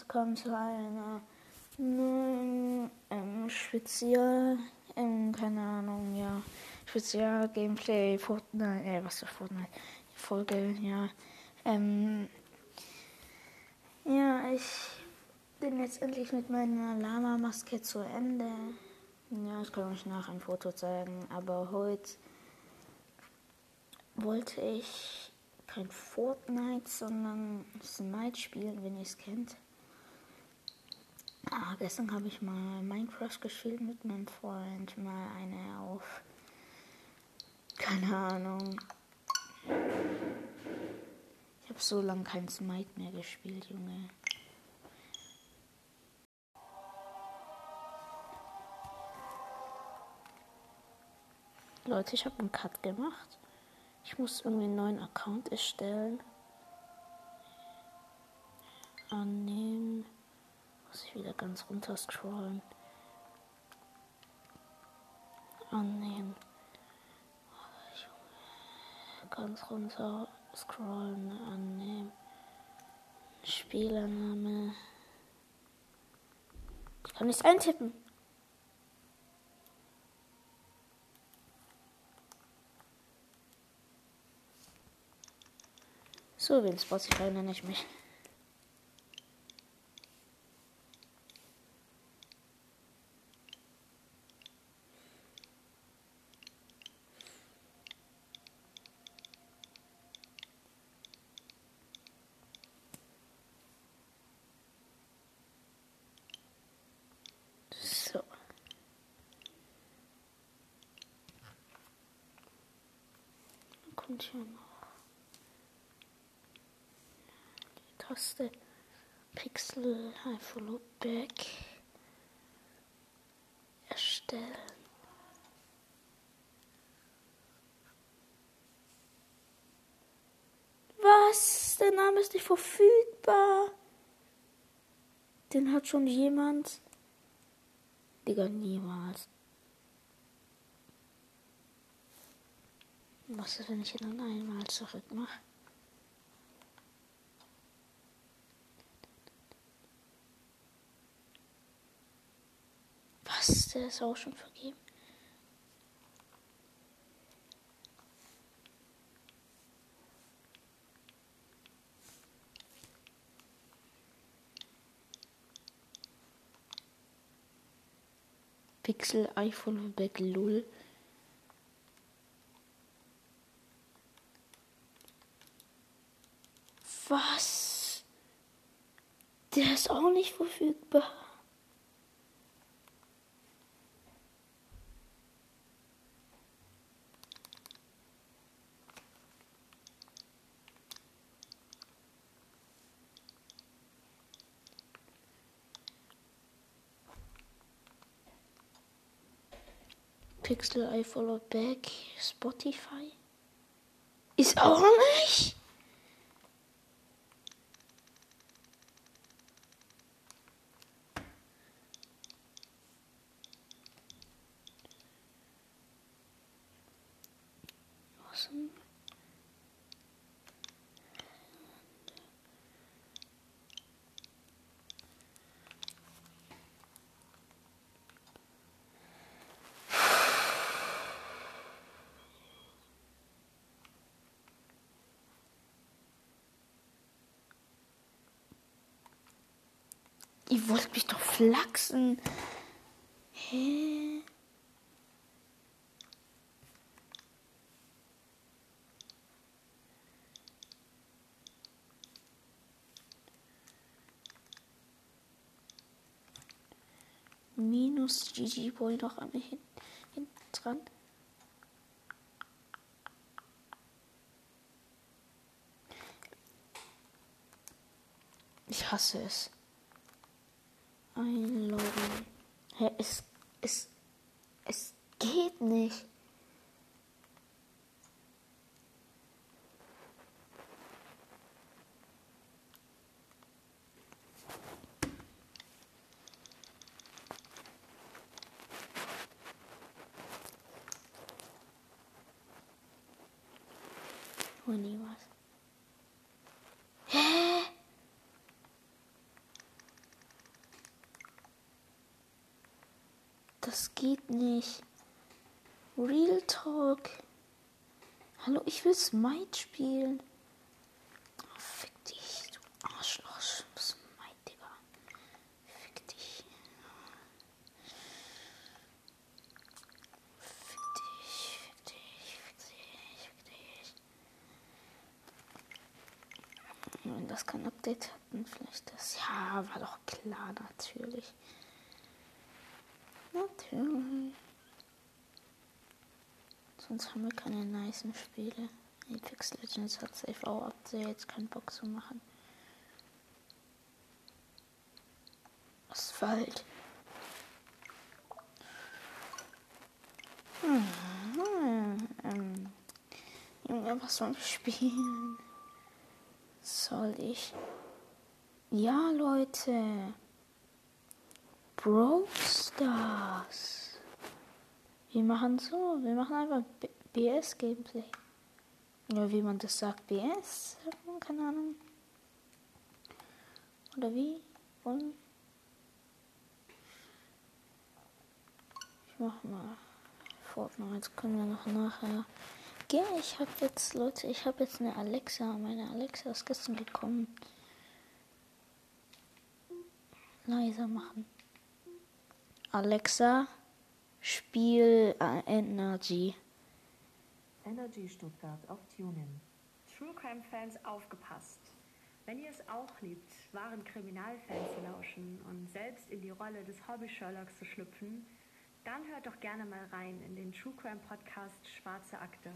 willkommen zu einer neuen ähm, Spezial, ähm, keine Ahnung, ja, Spezial Gameplay Fortnite, äh, was für Fortnite Folge, ja, ähm, ja, ich bin jetzt endlich mit meiner Lama-Maske zu Ende. Ja, ich kann euch nach ein Foto zeigen, aber heute wollte ich kein Fortnite, sondern Smite spielen, wenn ihr es kennt. Ah, gestern habe ich mal Minecraft gespielt mit meinem Freund, mal eine auf. Keine Ahnung. Ich habe so lange kein Smite mehr gespielt, Junge. Leute, ich habe einen Cut gemacht. Ich muss irgendwie einen neuen Account erstellen. Annehmen. Muss ich wieder ganz runter scrollen. Annehmen. Ganz runter scrollen. Annehmen. Spielername. Ich kann nichts eintippen. So wie in Spotify nenne ich mich. So. Dann kommt hier noch. Taste Pixel Follow Back erstellen. Was? Der Name ist nicht verfügbar. Den hat schon jemand. Digga, niemals. Was ist, wenn ich ihn dann einmal zurück mache? Was? Der ist auch schon vergeben. Pixel iPhone Back Lull. Was? Der ist auch nicht verfügbar. Pixel I follow back Spotify. Ist auch nicht. Awesome. Ihr wollt mich doch flachsen. Hä? Minus GG Boy noch an mir hinten hin dran. Ich hasse es. Einloggen. Hä, es, es, es geht nicht. Oh, nie was. Hä? Das geht nicht. Real Talk. Hallo, ich will Smite spielen. Oh, fick dich, du Arschloch. Smite, Digga. Fick dich. Fick dich, fick dich, fick dich, fick dich. Wenn das kein Update hatten, vielleicht das. Ja, war doch klar, natürlich. Natürlich. Sonst haben wir keine nice Spiele. Apex Legends hat safe auch Updates, keinen Bock zu machen. Asphalt. Hm, ähm, Junge, was soll ich spielen? Soll ich? Ja, Leute. Brawl Stars. Wir machen so, wir machen einfach BS-Gameplay. Oder wie man das sagt, BS? Keine Ahnung. Oder wie? Und ich mach mal Fortnite. Können wir noch nachher. Ja, ich habe jetzt, Leute, ich habe jetzt eine Alexa. Meine Alexa ist gestern gekommen. Leiser machen. Alexa, spiel äh, Energy. Energy Stuttgart auf TuneIn. True Crime Fans aufgepasst. Wenn ihr es auch liebt, wahren Kriminalfans zu lauschen und selbst in die Rolle des Hobby Sherlocks zu schlüpfen, dann hört doch gerne mal rein in den True Crime Podcast Schwarze Akte.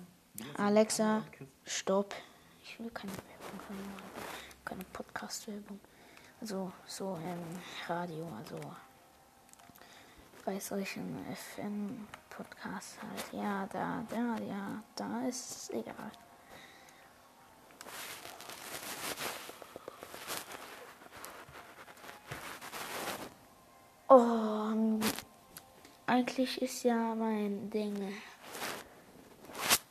Alexa, stopp. Ich will keine Werbung, keine, keine Podcast-Werbung. Also so im Radio, also bei solchen FM-Podcasts halt. Ja, da, da, ja, da ist es egal. Oh, eigentlich ist ja mein Ding.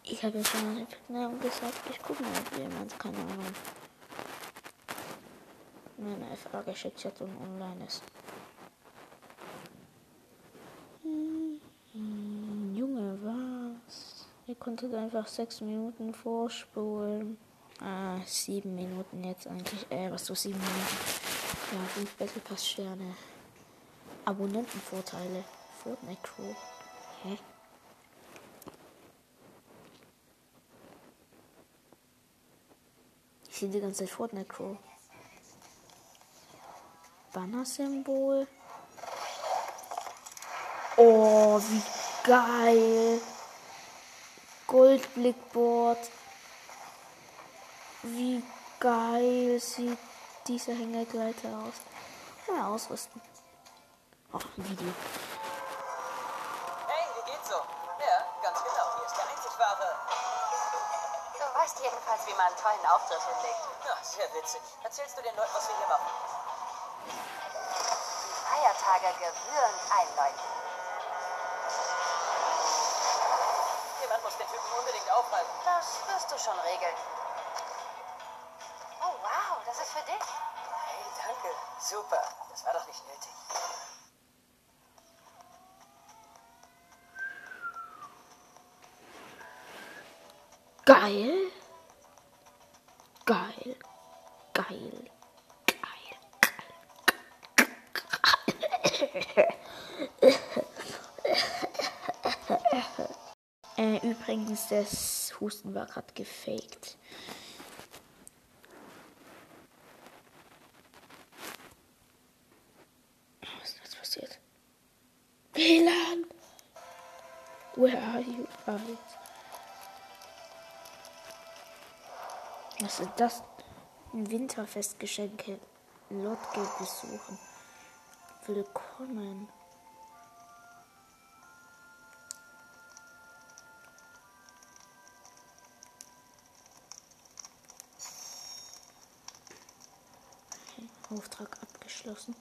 Ich habe ja schon mal Namen gesagt, ich gucke mal, ob jemand, keine Ahnung, mir eine FA geschickt hat und online ist. Hm, Junge, was? Ihr konntet einfach sechs Minuten vorspulen. Ah, sieben Minuten jetzt eigentlich. Äh, was so sieben Minuten? Ja, fünf Battle Pass Sterne. Abonnentenvorteile. Fortnite Crew. Hä? Ich sehe die ganze Zeit Fortnite Crew. Banner-Symbol. Oh, wie geil. Goldblickboard. Wie geil sieht dieser Hängergleiter aus. Mal ausrüsten. Ach, ein Video. Hey, wie geht's so? Ja, ganz genau. Hier ist der einzig wahre. Du weißt jedenfalls, wie man einen tollen Auftritt hinlegt. Ja, sehr witzig. Erzählst du den Leuten, was wir hier machen? Die Feiertage gebührend einläuten. Jemand muss den Typen aufhalten. Das wirst du schon regeln. Oh, wow, das ist für dich. Hey, danke. Super. Das war doch nicht nötig. Geil. Geil. Geil. Geil. Äh, übrigens, das Husten war gerade gefaked. Was ist jetzt passiert? WLAN! Where are you? Ah. Was ist das? Ein Winterfestgeschenke. Lotge besuchen. Willkommen. Auftrag abgeschlossen.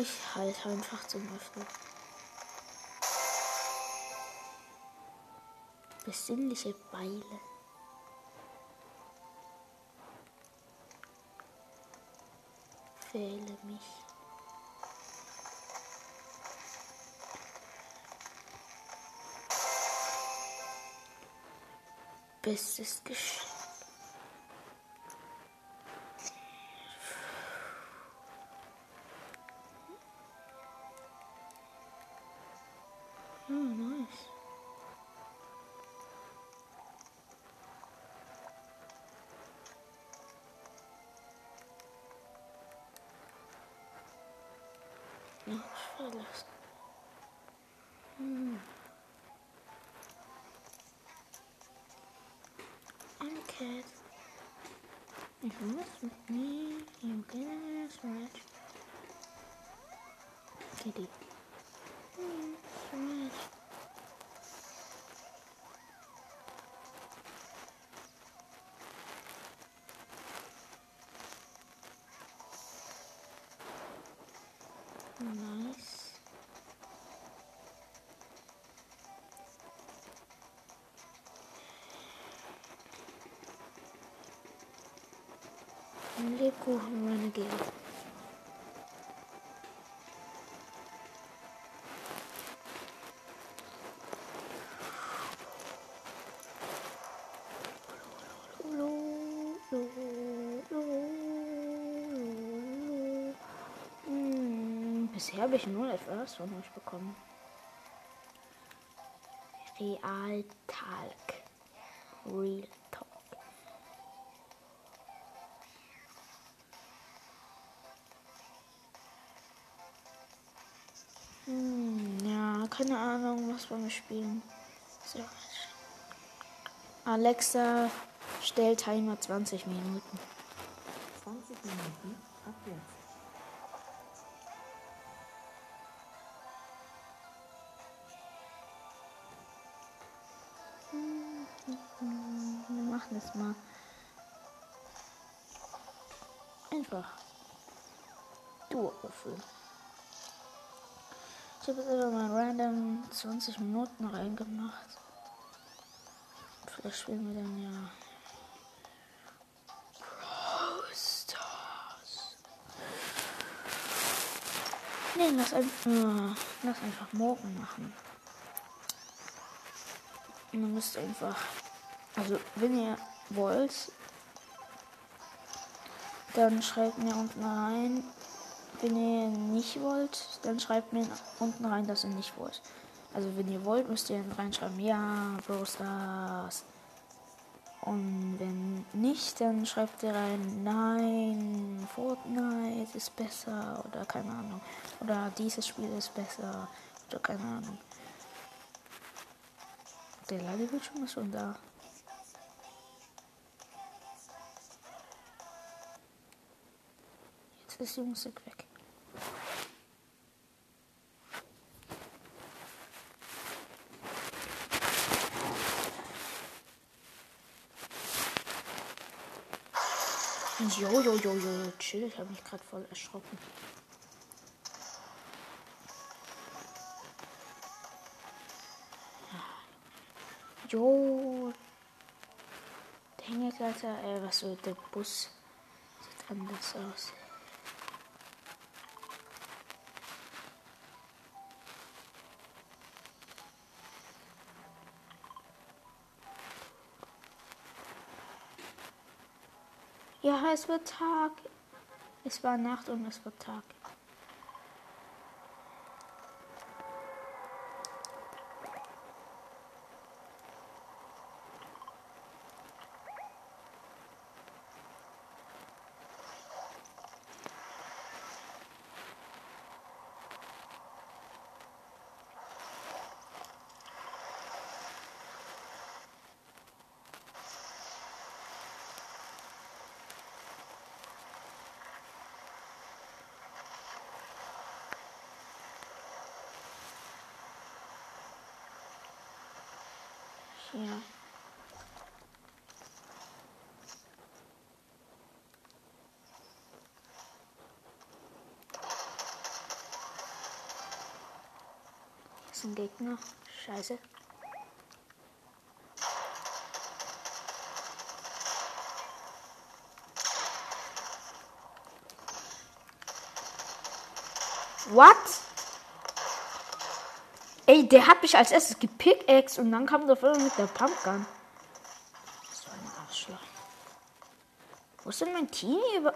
Ich halt einfach zum Beispiel. Besinnliche Beile. Fehle mich. Bestes Geschenk. Kitty. Hmm, scratch. Nice. Ein Lebkuchen Renegade. Hm, Bisher habe ich nur etwas von euch bekommen. Real Talk. Real Talk. Hm, ja, keine Ahnung, was wir spielen. So. Alexa, stell Timer 20 Minuten. 20 Minuten ab jetzt. Auffüllen. Ich habe jetzt einfach mal random 20 Minuten reingemacht. Vielleicht spielen wir dann ja. Brawl Stars. Nee, lass, ein, äh, lass einfach morgen machen. Und Ihr müsst einfach, also wenn ihr wollt, dann schreibt mir unten rein. Wenn ihr nicht wollt, dann schreibt mir unten rein, dass ihr nicht wollt. Also wenn ihr wollt, müsst ihr reinschreiben, ja, Brawl Stars. Und wenn nicht, dann schreibt ihr rein, nein, Fortnite ist besser oder keine Ahnung. Oder dieses Spiel ist besser oder keine Ahnung. Der Ladebildschirm ist schon da. Jetzt ist die Musik weg. Jo, jo, jo, jo, chill, ich habe mich gerade voll erschrocken. Jo. Der Hängegleiter, äh, was so, der Bus sieht anders aus. Ja, es wird Tag. Es war Nacht und es wird Tag. Ja. Ist ein Gegner. Scheiße. What? Der hat mich als erstes gepickaxe und dann kam der Film mit der Pumpgun. So ein Arschloch. Wo ist denn mein Team über...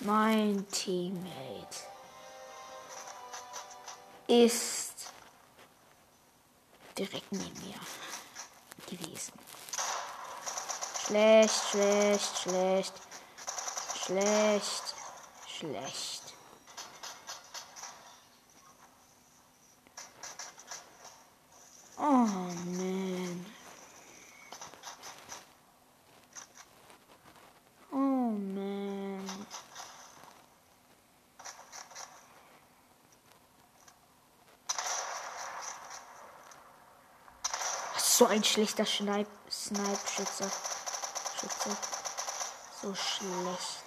Mein Teammate ist direkt neben mir gewesen. Schlecht, schlecht, schlecht, schlecht, schlecht. Oh man. Oh man. So ein schlechter Schneip Snipe-Schütze. Schütze. So schlecht.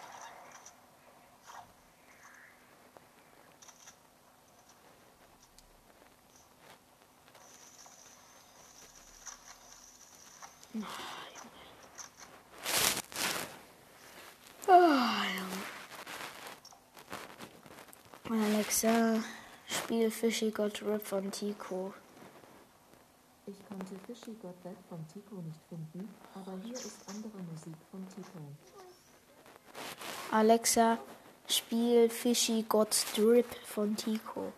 Alexa, spiel Fishy Got Rip von Tico. Ich konnte Fishy Got That von Tico nicht finden, aber hier ist andere Musik von Tico. Alexa, spiel Fishy Got Drip von Tico.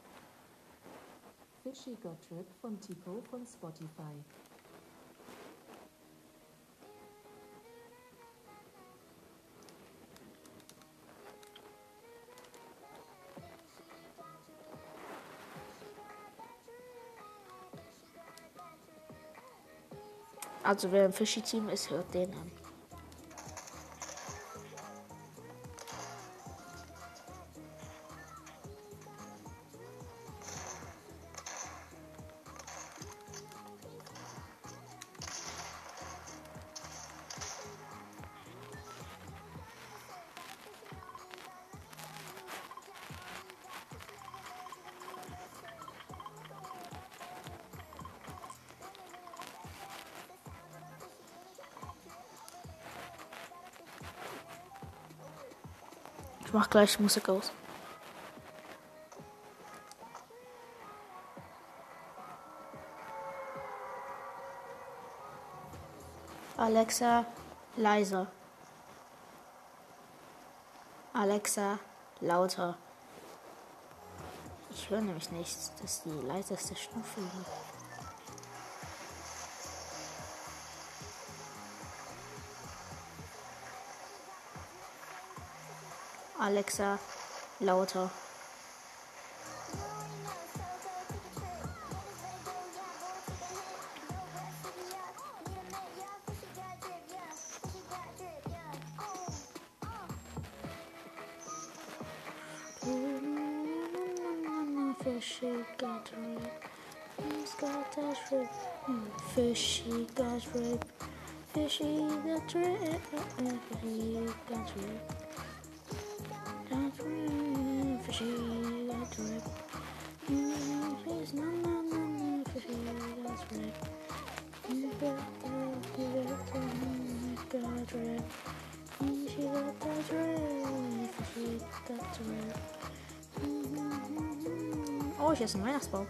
Fishy Got Drip von Tico von Spotify. Also wer im Fishy-Team ist, hört den an. Mach gleich Musik aus. Alexa, leiser. Alexa, lauter. Ich höre nämlich nichts. Das ist die leiseste Stufe hier. Alexa, lauter. Oh, hier ist ein Weihnachtsbaum.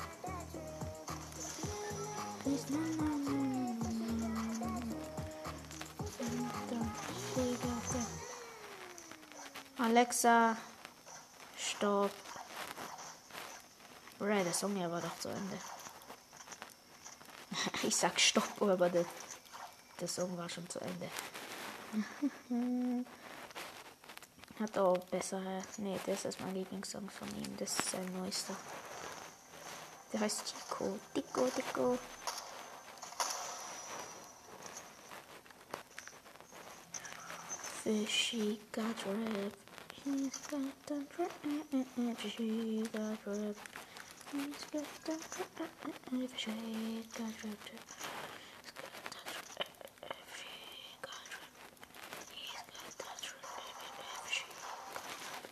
Alexa, stopp. Right, der Song hier war doch zu Ende. Ich sag stopp, aber der, der Song war schon zu Ende. Hat auch besser. Nee, das ist mein Lieblingssong von ihm. Das ist sein neuester. Der heißt Tico. Tico, Tico. Fishy got ripped. He's got that rip. Fishy got ripped. He's got that rip. Fishy got ripped. He's got that rip. Fishy got ripped. He's got that rip. Fishy got ripped.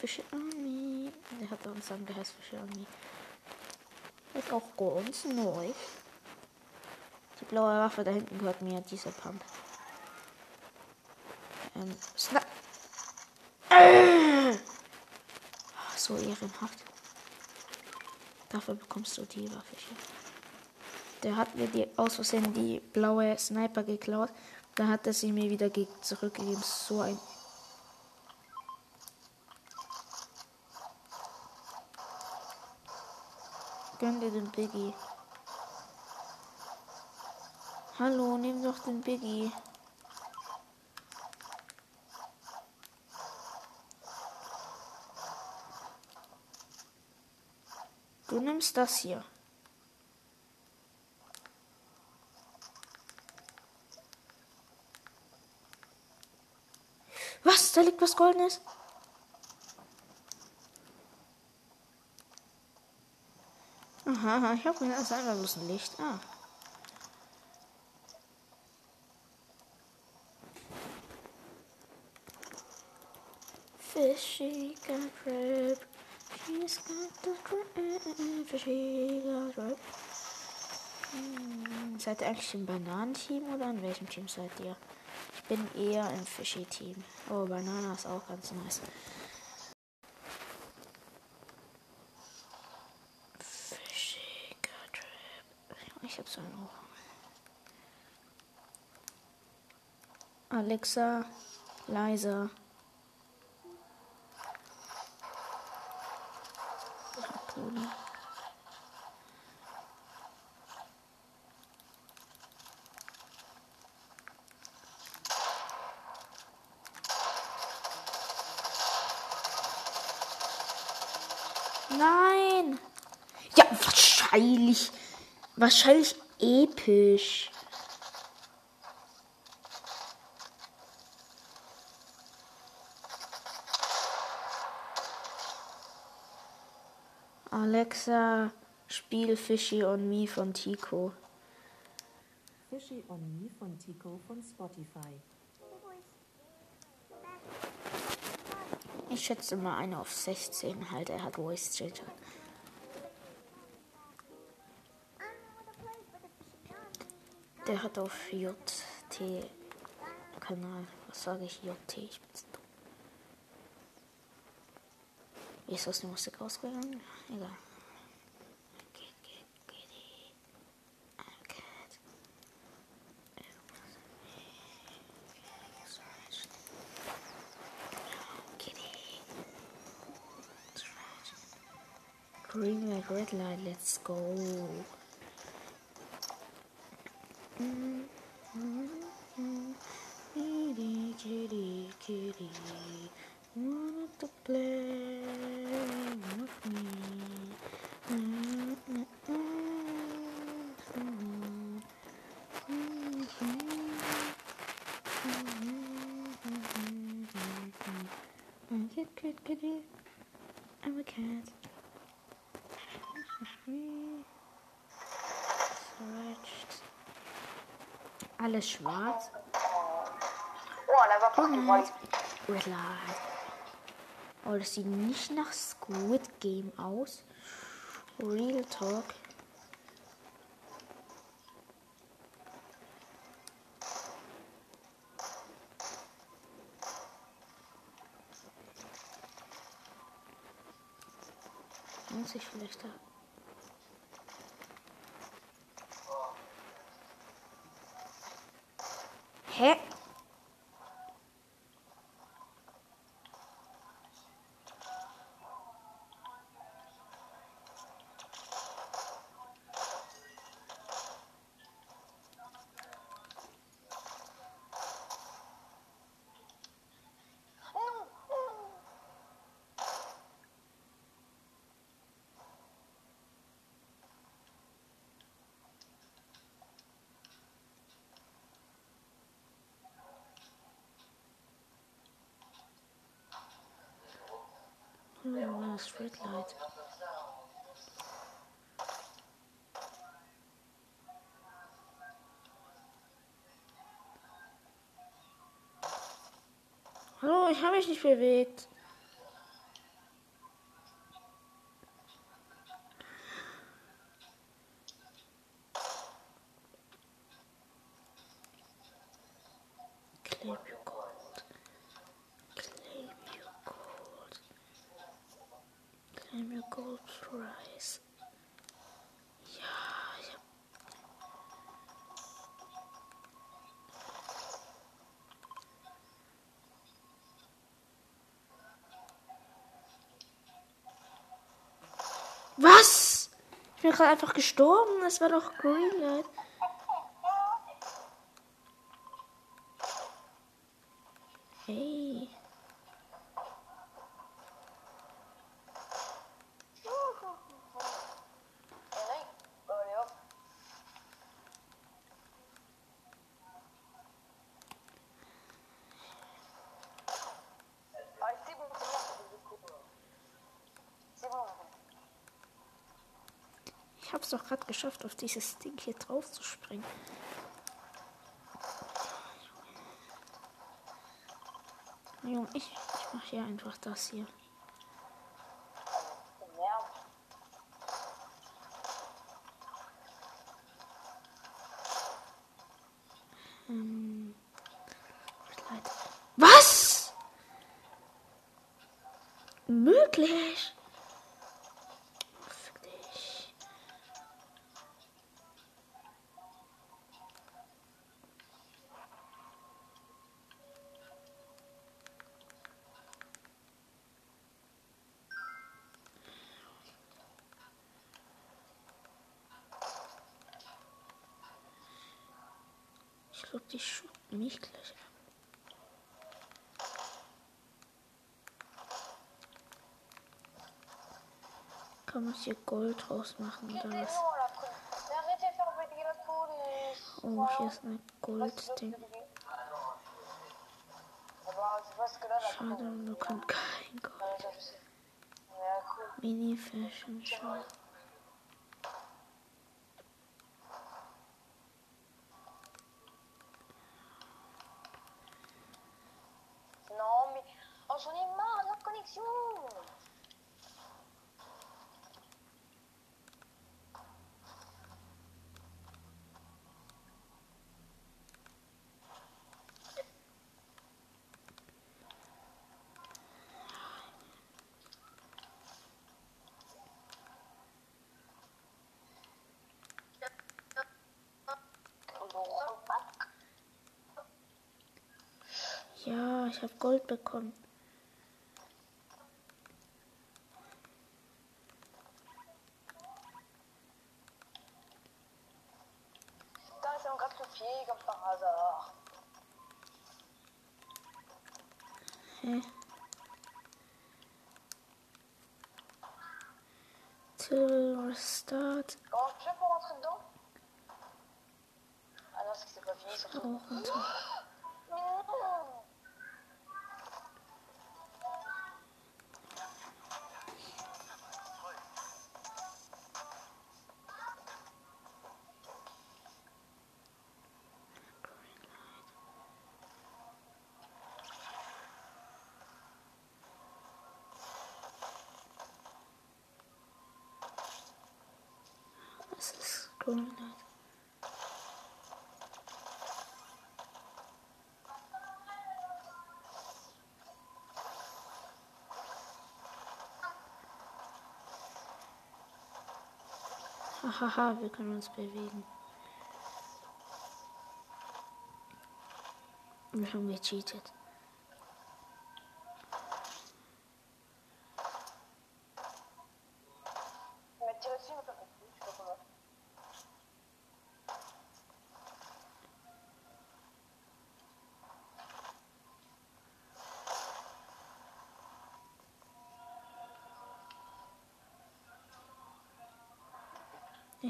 Fische Army. Der hat uns dann geheißen Fische Army. Ist auch ganz neu. Die blaue Waffe da hinten gehört mir, dieser Pump. Ähm, Snap. Äh! So ehrenhaft. Dafür bekommst du die Waffe hier. Der hat mir die aus Versehen die blaue Sniper geklaut. Da hat er sie mir wieder ge- zurückgegeben. So ein. Gönn dir den Biggie. Hallo, nimm doch den Biggie. Du nimmst das hier. Was? Da liegt was Goldenes? Aha, ich habe das einfach bloß ein Licht. Ah. Fishy got crab. She's got the crab. Fishy got crab. Hm, Seid ihr eigentlich im Bananenteam oder in welchem Team seid ihr? Ich bin eher im Fishy-Team. Oh, Banana ist auch ganz nice. Fishy got crab. Ich hab so einen Ohr. Alexa, leiser. Nein! Ja, wahrscheinlich. Wahrscheinlich episch. Alexa, spiel Fishy on Me von Tico. Fishy on Me von Tico von Spotify. Ich schätze mal einer auf 16 halt. Er hat Voice Changer. Der hat auf JT Kanal. Was sage ich? JT. Ich bin's dumm. Ist aus der Musik ausgegangen? Egal. Green light, red light, let's go. Kitty, kitty, kitty, wanted to play Alles schwarz. Red Light. Oh, das sieht nicht nach Squid Game aus. Real Talk. Muss ich vielleicht da. Hä? Street light. Hallo, ich habe mich nicht bewegt. Claim your gold. Claim your gold. Claim your gold prize. Ja, ich hab Was? Ich bin gerade einfach gestorben. Das war doch Greenlight. Hey. Ich hab's doch gerade geschafft, auf dieses Ding hier drauf zu springen. Junge, ich, ich mach hier einfach das hier. Ich glaube, die shooten mich gleich ab. Kann man hier Gold rausmachen oder was? Oh, hier ist ein Goldding. Schade, man bekommt kein Gold. Mini Fashion Show. Ich habe Gold bekommen. Putain, c'est un gratte-pied comme par hasard. Hä? Till Restart. Comment je pour rentrer dedans Ah non, c'est que c'est pas fini surtout. Auch Hahaha, wir können uns bewegen. Wir haben gecheatet.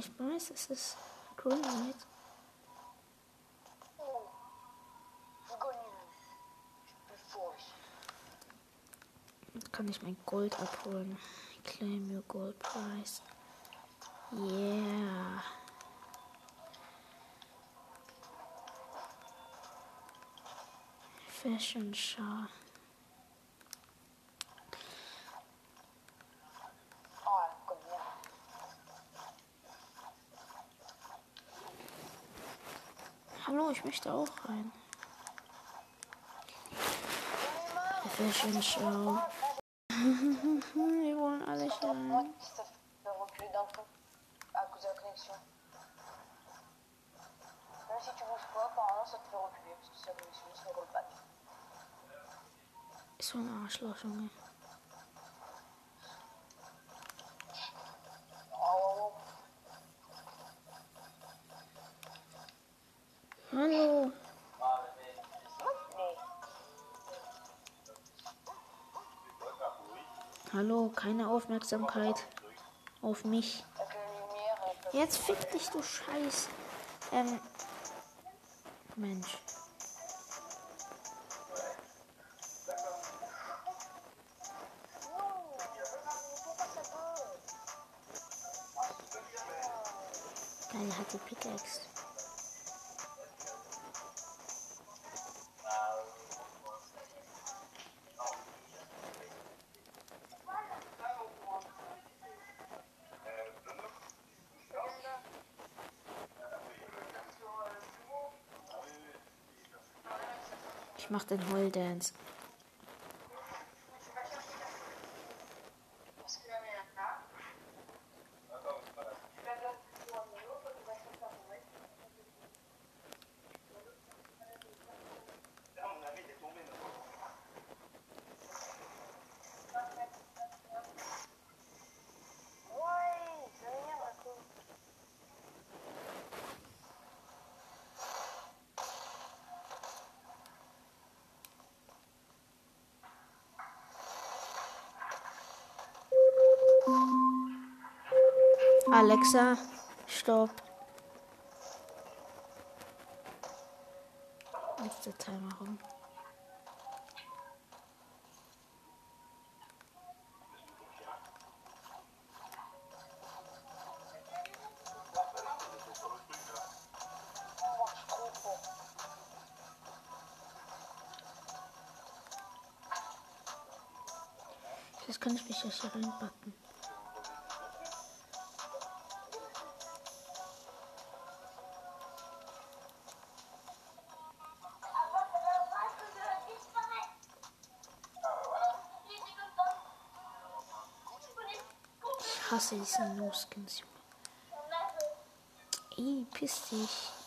Ich weiß, es ist fort. Jetzt kann ich mein Gold abholen. Claim your gold prize. Yeah. Fashion Show. Ich möchte auch rein. Fashion Show. Wir wollen alle hier rein. ça fait reculer d'un coup Hallo, keine Aufmerksamkeit auf mich. Jetzt fick dich, du Scheiß. Ähm. Mensch. Geil, hat die Pickaxe. Ich mach den Heuldance. Ouais, Alexa, stopp. Jetzt der Timer rum. Jetzt kann ich mich hier reinbacken. Ich hasse diese No-Skins, Junge. Ey, piss dich. Vas-y,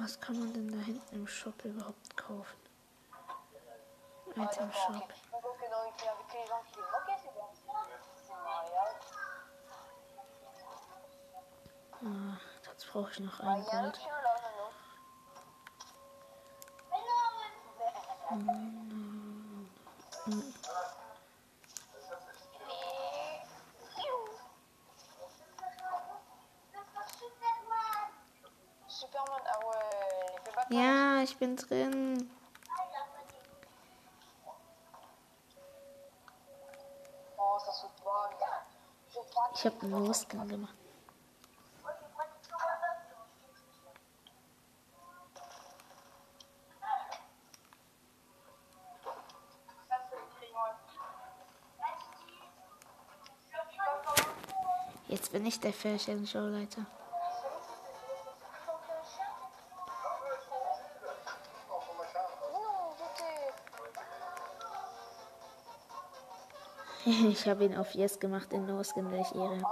Was kann man denn da hinten im Shop überhaupt kaufen? Item Shop. Ah, dazu brauche ich noch ein Gold. autre chien Ja, ich bin drin. Oh, Ich habe einen No-Skin gemacht. Jetzt bin ich der Fashion Showleiter. Non, Ich habe ihn auf Yes gemacht in No-Skin, weil ich Ehre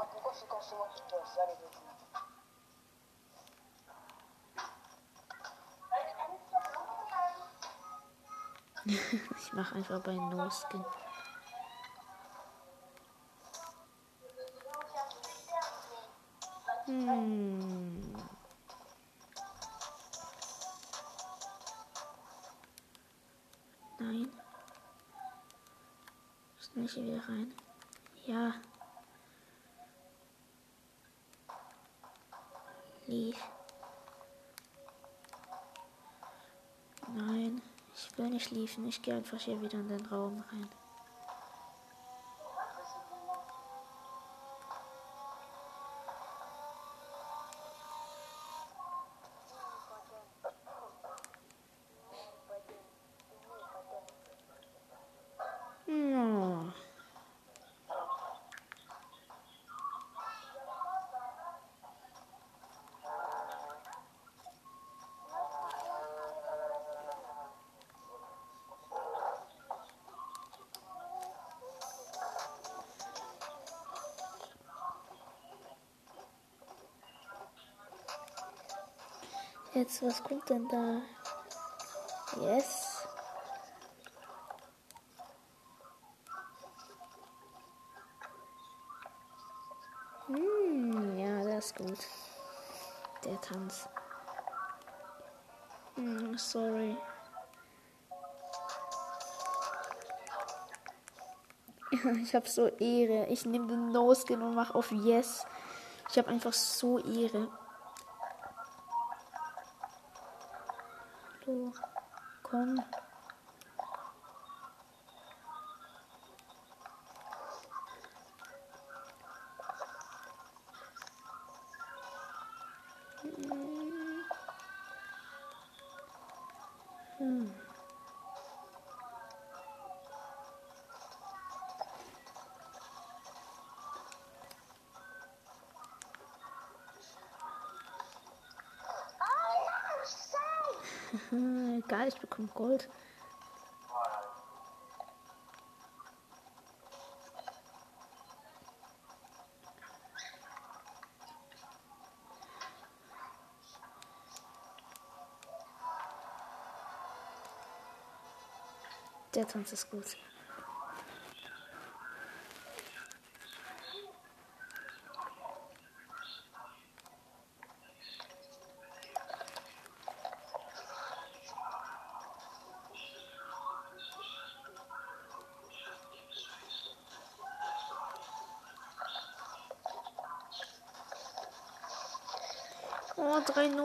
Ich mache einfach bei No-Skin. Hm. Please. Nein, ich will nicht liefen. Ich gehe einfach hier wieder in den Raum rein. Was kommt denn da? Yes. Hm, ja, das ist gut. Der Tanz. Hm, sorry. Ich habe so Ehre. Ich nehme den No-Skin und mache auf Yes. Ich habe einfach so Ehre. welcome. Egal, ich bekomme Gold. Der Tanz ist gut.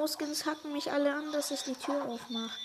No-Skins hacken mich alle an, dass ich die Tür aufmache.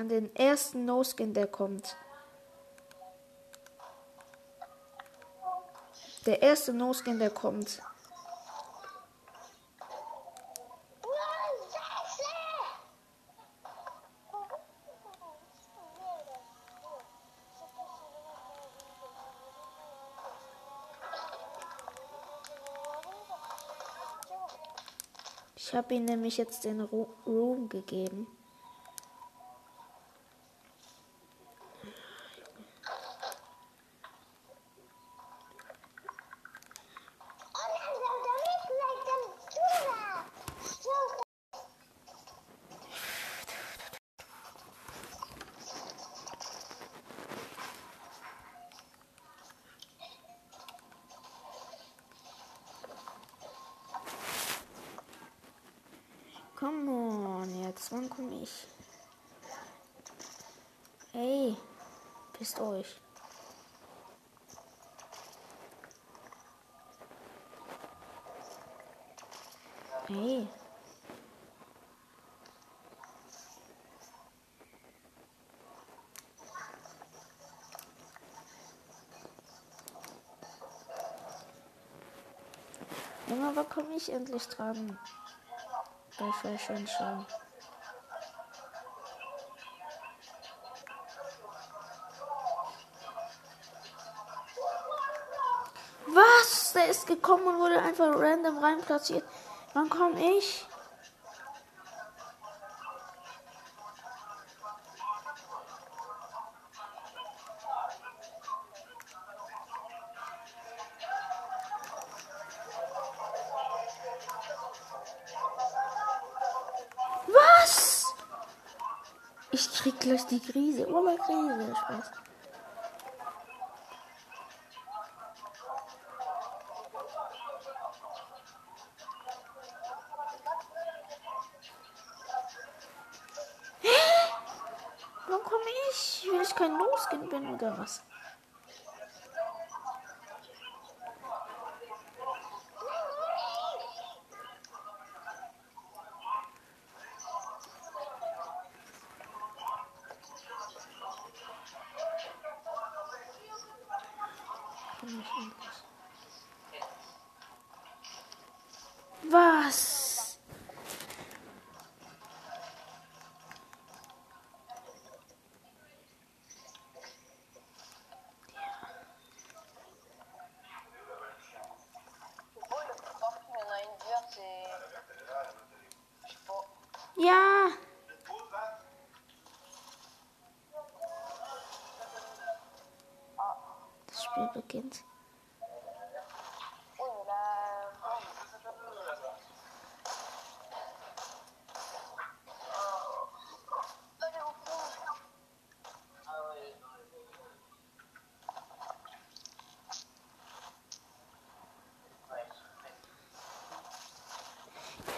An den ersten No-Skin, der kommt. Der erste No-Skin, der kommt. Ich habe ihm nämlich jetzt den Ru Room gegeben. Come on, jetzt, wann komme ich? Ey, pisst euch. Ey. Wann komme ich endlich dran? bei Fashion Show. Was? Der ist gekommen und wurde einfach random rein platziert. Wann komme ich? Ich krieg gleich die Krise. Oberkrise. Spaß.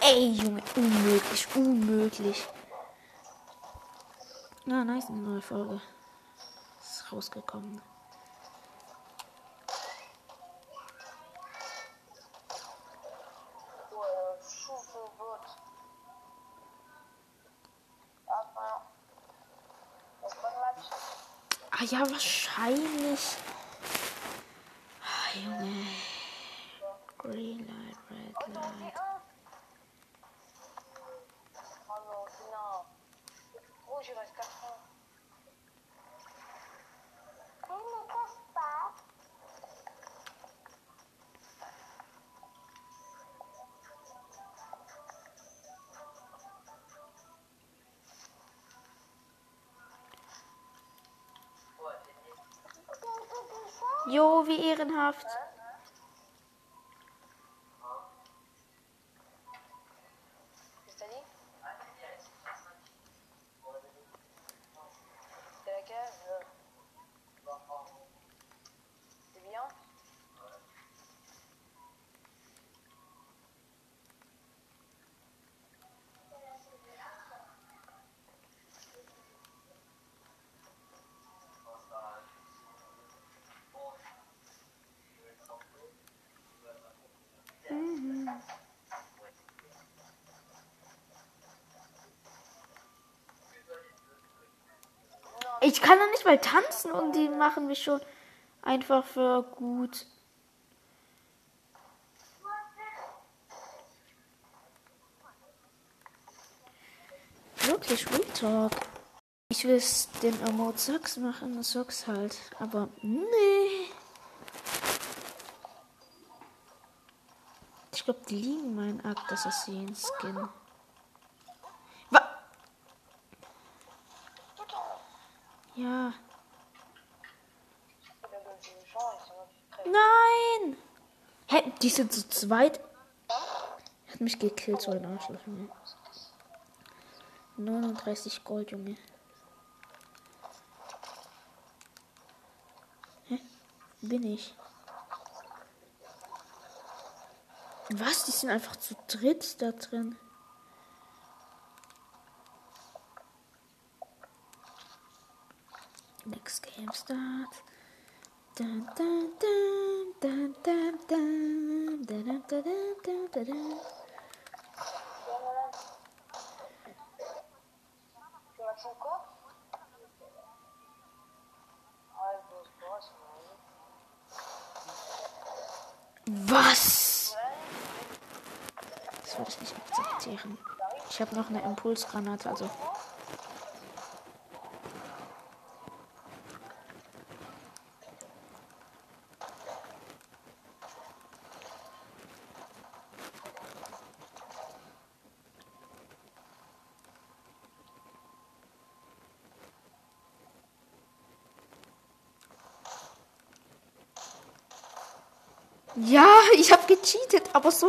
Ey, Junge, unmöglich, unmöglich. Na, ah, nice, eine neue Folge. Ist rausgekommen. Ah ja, wahrscheinlich. Ah, Junge. Jo, wie ehrenhaft. Ich kann doch nicht mal tanzen und die machen mich schon einfach für gut. Wirklich Retalk. Ich will es den Amort Socks machen, Socks halt. Aber nee. Ich glaube, die liegen mein Akt Assassin Skin. Die sind zu zweit. Hat mich gekillt, so ein Arschloch, Junge. 39 Gold, Junge. Hä? Bin ich? Was? Die sind einfach zu dritt da drin. Next game start. Dun, dun, dun, dun, dun, dun, da, da, da, Was? Das würde ich nicht akzeptieren. Ich habe noch eine Impulsgranate, also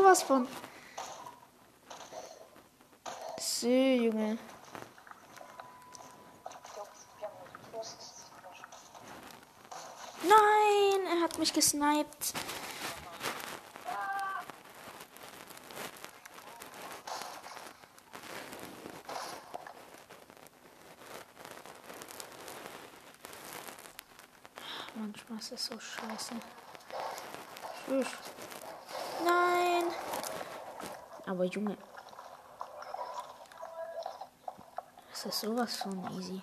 sowas von. So, Junge. Nein, er hat mich gesniped. Manchmal ist es so scheiße. Nein. Aber Junge. Das ist sowas von easy.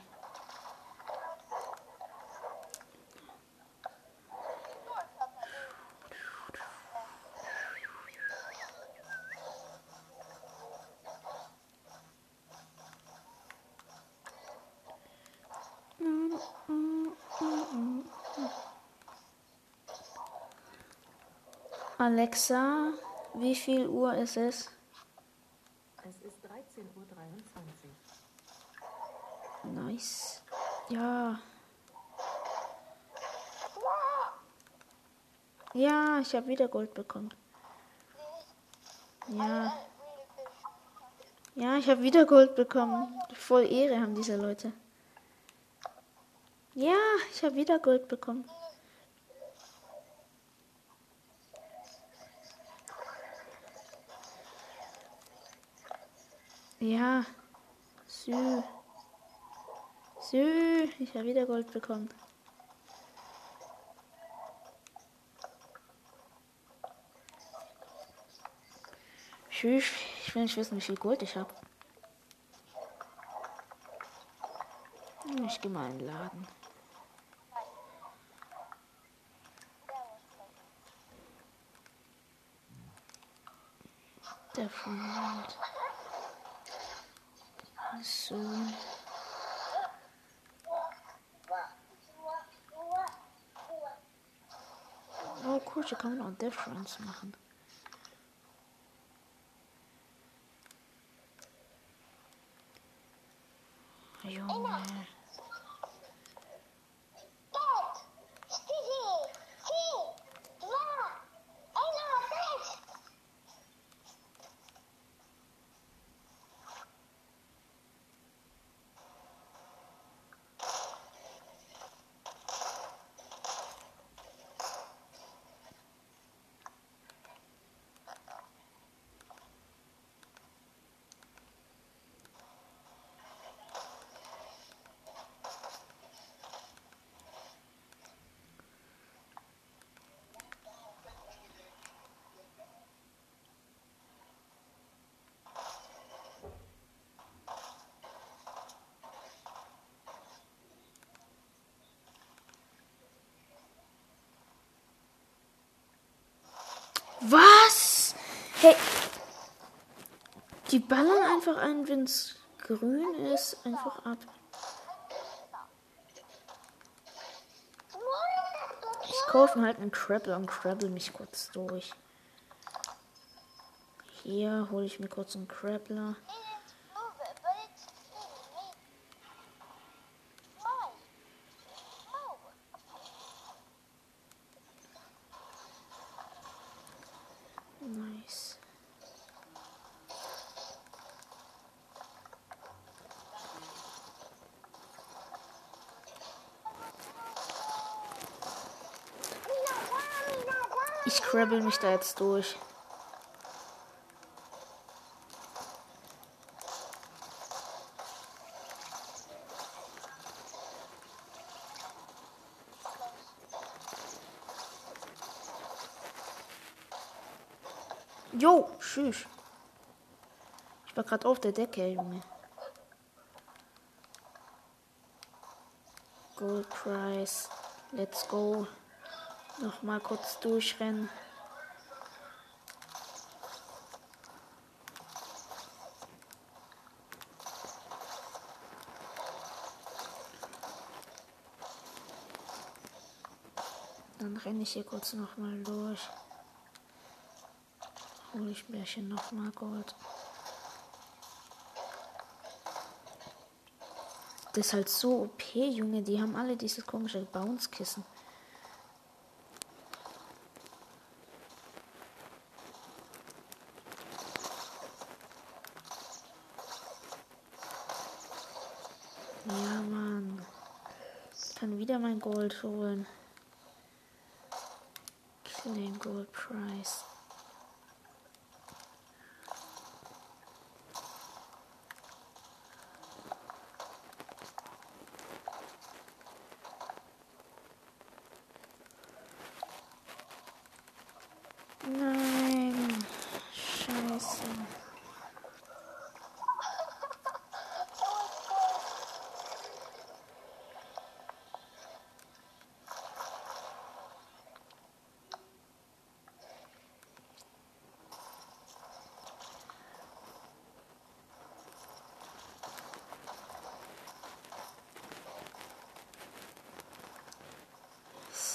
Alexa, wie viel Uhr ist es? Es ist 13.23 Uhr. Nice. Ja. Ja, ich habe wieder Gold bekommen. Ja. Ja, ich habe wieder Gold bekommen. Voll Ehre haben diese Leute. Ja, ich habe wieder Gold bekommen. Ja. Sü. Sü. Ich habe wieder Gold bekommen. Ich will nicht wissen, wie viel Gold ich habe. Ich gehe mal in den Laden. Der Freund. So. Oh, cool, hier kann man auch Difference machen. Junge. Was? Hey. Die ballern einfach ein, wenn es grün ist, einfach ab. Ich kaufe mir halt einen Crabble und crabble mich kurz durch. Hier hole ich mir kurz einen Crabbler. Nice. Crabble mich da jetzt durch. Jo, tschüss. Ich war gerade auf der Decke, Junge. Gold Price. Let's go. Noch mal kurz durchrennen. Ich hier kurz noch mal durch. Hole ich mir hier noch mal Gold. Das ist halt so OP, Junge. Die haben alle dieses komische Bounce-Kissen. Price. Nein. Scheiße.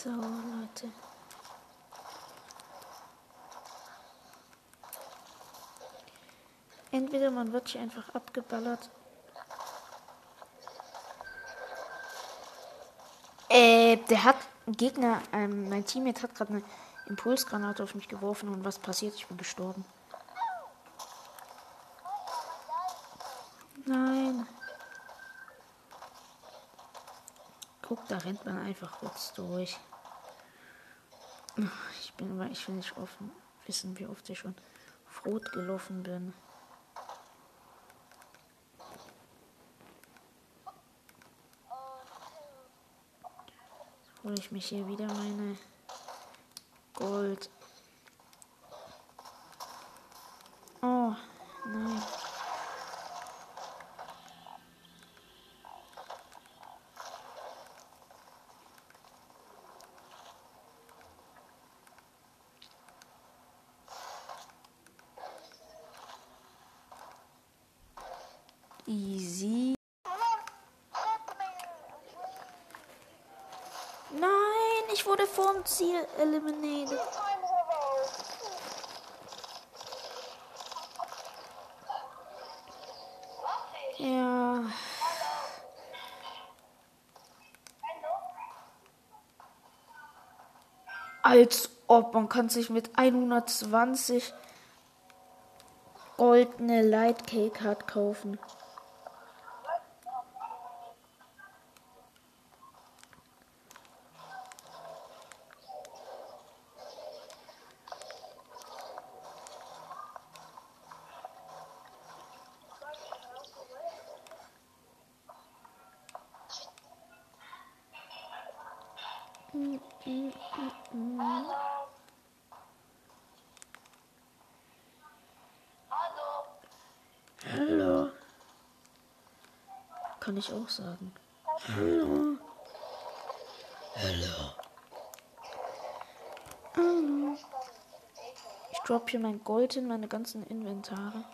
So, Leute. Entweder man wird hier einfach abgeballert. Äh, der hat Gegner, ähm, mein Teammate hat gerade eine Impulsgranate auf mich geworfen und was passiert? Ich bin gestorben. Nein. Guck, da rennt man einfach kurz durch. Ich bin aber, ich will nicht offen wissen, wie oft ich schon Rot gelaufen bin. Hole ich mich hier wieder meine Gold. Oh, nein. Easy. Nein, ich wurde vom Ziel row. Ja. Als ob man kann sich mit 120 goldene Light Cake Card kaufen. Hallo. Kann ich auch sagen. Hallo. Hallo. Hallo. Ich drop hier mein Gold in meine ganzen Inventare.